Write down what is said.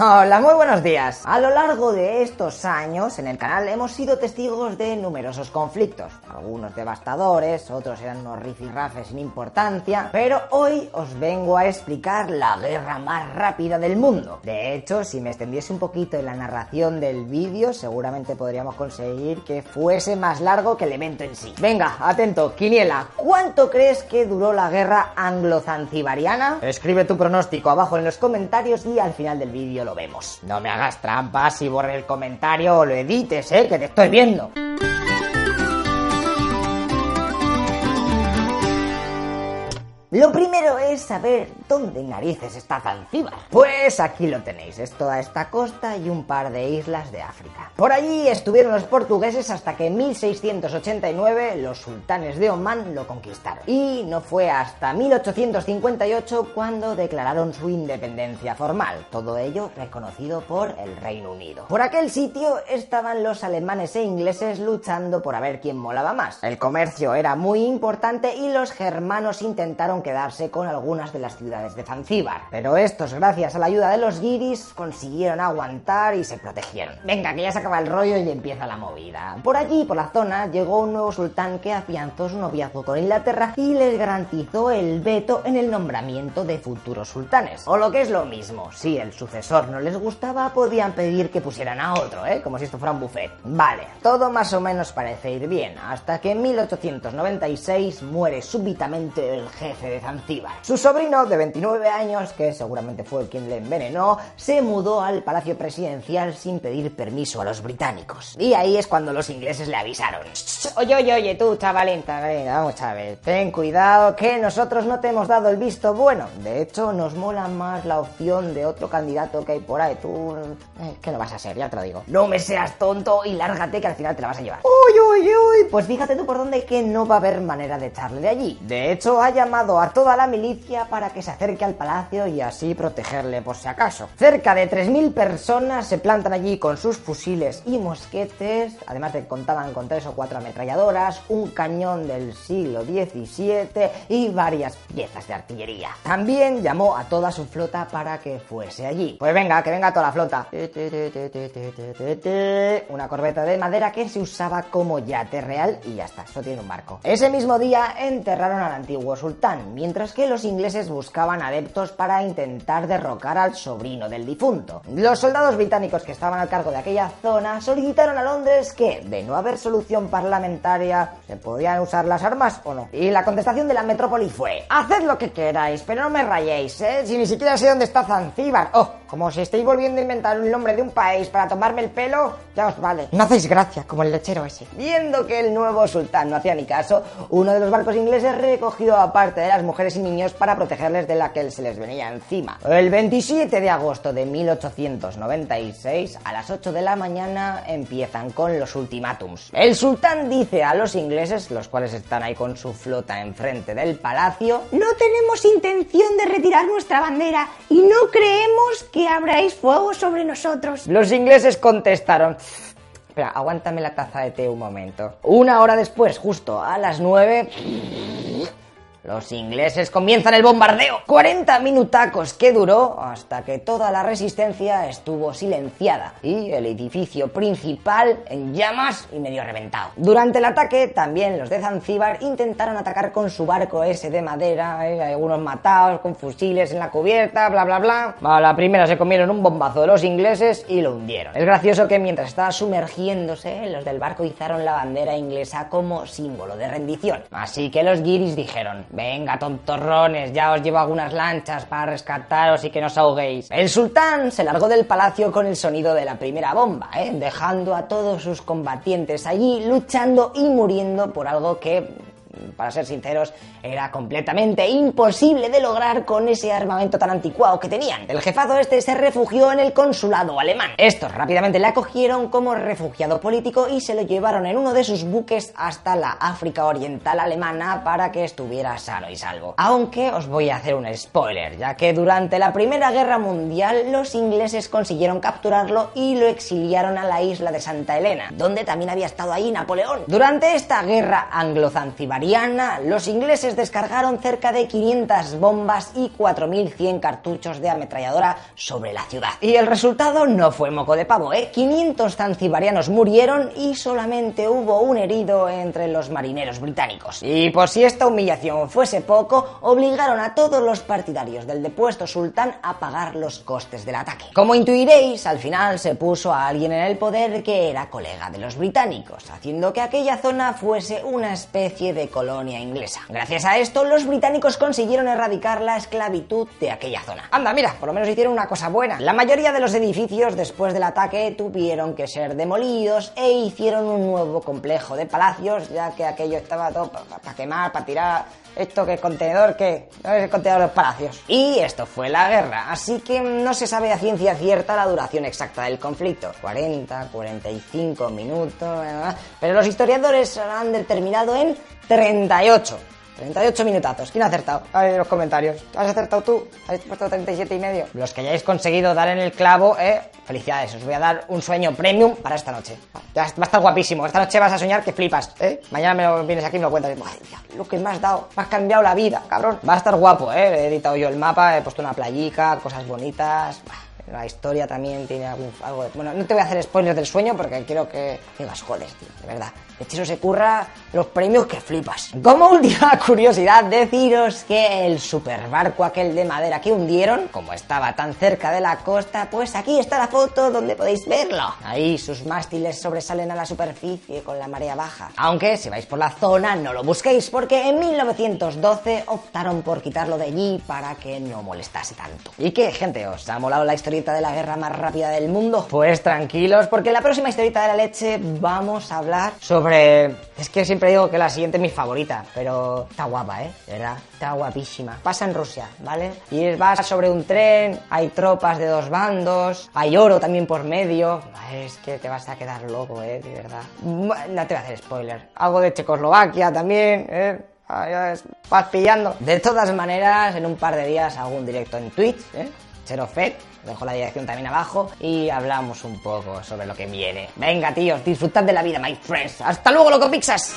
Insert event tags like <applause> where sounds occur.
Hola, muy buenos días. A lo largo de estos años en el canal hemos sido testigos de numerosos conflictos, algunos devastadores, otros eran unos rifirrafes sin importancia, pero hoy os vengo a explicar la guerra más rápida del mundo. De hecho, si me extendiese un poquito en la narración del vídeo, seguramente podríamos conseguir que fuese más largo que el evento en sí. Venga, atento, Quiniela, ¿cuánto crees que duró la guerra anglo-zanzibariana? Escribe tu pronóstico abajo en los comentarios y al final del vídeo lo vemos. No me hagas trampas y borre el comentario o lo edites, eh, que te estoy viendo. Lo primero es saber dónde narices está Zanzíbar. Pues aquí lo tenéis, es toda esta costa y un par de islas de África. Por allí estuvieron los portugueses hasta que en 1689 los sultanes de Omán lo conquistaron. Y no fue hasta 1858 cuando declararon su independencia formal, todo ello reconocido por el Reino Unido. Por aquel sitio estaban los alemanes e ingleses luchando por a ver quién molaba más. El comercio era muy importante y los germanos intentaron quedarse con algunas de las ciudades de Zanzíbar. Pero estos, gracias a la ayuda de los guiris, consiguieron aguantar y se protegieron. Venga, que ya se acaba el rollo y empieza la movida. Por allí, por la zona, llegó un nuevo sultán que afianzó su noviazgo con Inglaterra y les garantizó el veto en el nombramiento de futuros sultanes. O lo que es lo mismo, si el sucesor no les gustaba, podían pedir que pusieran a otro, ¿eh? Como si esto fuera un buffet. Vale, todo más o menos parece ir bien, hasta que en 1896 muere súbitamente el jefe de Zanzíbar. Su sobrino, de 29 años, que seguramente fue quien le envenenó, se mudó al palacio presidencial sin pedir permiso a los británicos. Y ahí es cuando los ingleses le avisaron. Oye, oye, oye, tú, chavalín, chavalín, vamos a ver, ten cuidado que nosotros no te hemos dado el visto bueno. De hecho, nos mola más la opción de otro candidato que hay por ahí. Tú, eh, ¿qué no vas a ser? Ya te lo digo. No me seas tonto y lárgate que al final te la vas a llevar. Uy, uy, uy, pues fíjate tú por dónde que no va a haber manera de echarle de allí. De hecho, ha llamado a toda la milicia para que se acerque al palacio y así protegerle por si acaso. Cerca de 3.000 personas se plantan allí con sus fusiles y mosquetes, además de que contaban con tres o cuatro ametralladoras, un cañón del siglo XVII y varias piezas de artillería. También llamó a toda su flota para que fuese allí. Pues venga, que venga toda la flota. Una corbeta de madera que se usaba como yate real y ya está, eso tiene un barco. Ese mismo día enterraron al antiguo sultán, mientras que los ingleses buscaban adeptos para intentar derrocar al sobrino del difunto. Los soldados británicos que estaban al cargo de aquella zona solicitaron a Londres que, de no haber solución parlamentaria, se podían usar las armas o no. Y la contestación de la metrópoli fue: Haced lo que queráis, pero no me rayéis, ¿eh? Si ni siquiera sé dónde está Zanzíbar. Oh, como si estéis volviendo a inventar un nombre de un país para tomarme el pelo, ya os vale. No hacéis gracia, como el lechero ese. Viendo que el nuevo sultán no hacía ni caso, uno de los barcos ingleses recogió a parte de las mujeres y niños para protegerles de la que se les venía encima. El 27 de agosto de 1896, a las 8 de la mañana, empiezan con los ultimátums. El sultán dice a los ingleses, los cuales están ahí con su flota enfrente del palacio, No tenemos intención de retirar nuestra bandera y no creemos que abráis fuego sobre nosotros. Los ingleses contestaron. Espera, aguántame la taza de té un momento. Una hora después, justo a las 9. Los ingleses comienzan el bombardeo. 40 minutacos que duró hasta que toda la resistencia estuvo silenciada y el edificio principal en llamas y medio reventado. Durante el ataque, también los de Zanzíbar intentaron atacar con su barco ese de madera, ¿eh? algunos matados con fusiles en la cubierta, bla bla bla. A la primera se comieron un bombazo de los ingleses y lo hundieron. Es gracioso que mientras estaba sumergiéndose, los del barco izaron la bandera inglesa como símbolo de rendición. Así que los guiris dijeron, Venga, tontorrones, ya os llevo algunas lanchas para rescataros y que no os ahoguéis. El sultán se largó del palacio con el sonido de la primera bomba, ¿eh? dejando a todos sus combatientes allí luchando y muriendo por algo que para ser sinceros, era completamente imposible de lograr con ese armamento tan anticuado que tenían. El jefazo este se refugió en el consulado alemán. Estos rápidamente le acogieron como refugiado político y se lo llevaron en uno de sus buques hasta la África Oriental alemana para que estuviera sano y salvo. Aunque os voy a hacer un spoiler, ya que durante la Primera Guerra Mundial los ingleses consiguieron capturarlo y lo exiliaron a la isla de Santa Elena, donde también había estado ahí Napoleón. Durante esta guerra anglo-zanzibariana Mariana, los ingleses descargaron cerca de 500 bombas y 4.100 cartuchos de ametralladora sobre la ciudad. Y el resultado no fue moco de pavo, ¿eh? 500 zanzibarianos murieron y solamente hubo un herido entre los marineros británicos. Y por si esta humillación fuese poco, obligaron a todos los partidarios del depuesto sultán a pagar los costes del ataque. Como intuiréis, al final se puso a alguien en el poder que era colega de los británicos, haciendo que aquella zona fuese una especie de colonia inglesa. Gracias a esto, los británicos consiguieron erradicar la esclavitud de aquella zona. Anda, mira, por lo menos hicieron una cosa buena. La mayoría de los edificios después del ataque tuvieron que ser demolidos e hicieron un nuevo complejo de palacios, ya que aquello estaba todo para quemar, para tirar esto que contenedor que no es el contenedor de los palacios. Y esto fue la guerra, así que no se sabe a ciencia cierta la duración exacta del conflicto. 40, 45 minutos, pero los historiadores han determinado en 38. 38 minutazos. ¿Quién ha acertado? A ver los comentarios. ¿Has acertado tú? ¿Has puesto 37 y medio? Los que hayáis conseguido dar en el clavo, eh, felicidades. Os voy a dar un sueño premium para esta noche. Va a estar guapísimo. Esta noche vas a soñar que flipas, ¿eh? Mañana me vienes aquí y me lo cuentas. Ay, lo que me has dado. Me has cambiado la vida, cabrón. Va a estar guapo, ¿eh? He editado yo el mapa, he puesto una playica, cosas bonitas. La historia también tiene algo. Bueno, no te voy a hacer spoilers del sueño porque quiero que digas, joder, tío, de verdad. Hechizo se curra los premios que flipas. Como última <laughs> curiosidad, deciros que el superbarco aquel de madera que hundieron, como estaba tan cerca de la costa, pues aquí está la foto donde podéis verlo. Ahí sus mástiles sobresalen a la superficie con la marea baja. Aunque si vais por la zona no lo busquéis porque en 1912 optaron por quitarlo de allí para que no molestase tanto. ¿Y qué, gente? ¿Os ha molado la historieta de la guerra más rápida del mundo? Pues tranquilos porque en la próxima historieta de la leche vamos a hablar sobre es que siempre digo que la siguiente es mi favorita, pero está guapa, ¿eh? De verdad, está guapísima. Pasa en Rusia, ¿vale? Y vas sobre un tren, hay tropas de dos bandos, hay oro también por medio. Es que te vas a quedar loco, ¿eh? De verdad. No te voy a hacer spoiler. Algo de Checoslovaquia también, ¿eh? Vas pillando. De todas maneras, en un par de días hago un directo en Twitch, ¿eh? Dejo la dirección también abajo y hablamos un poco sobre lo que viene. Venga, tíos, disfrutad de la vida, my friends. ¡Hasta luego, loco pizzas!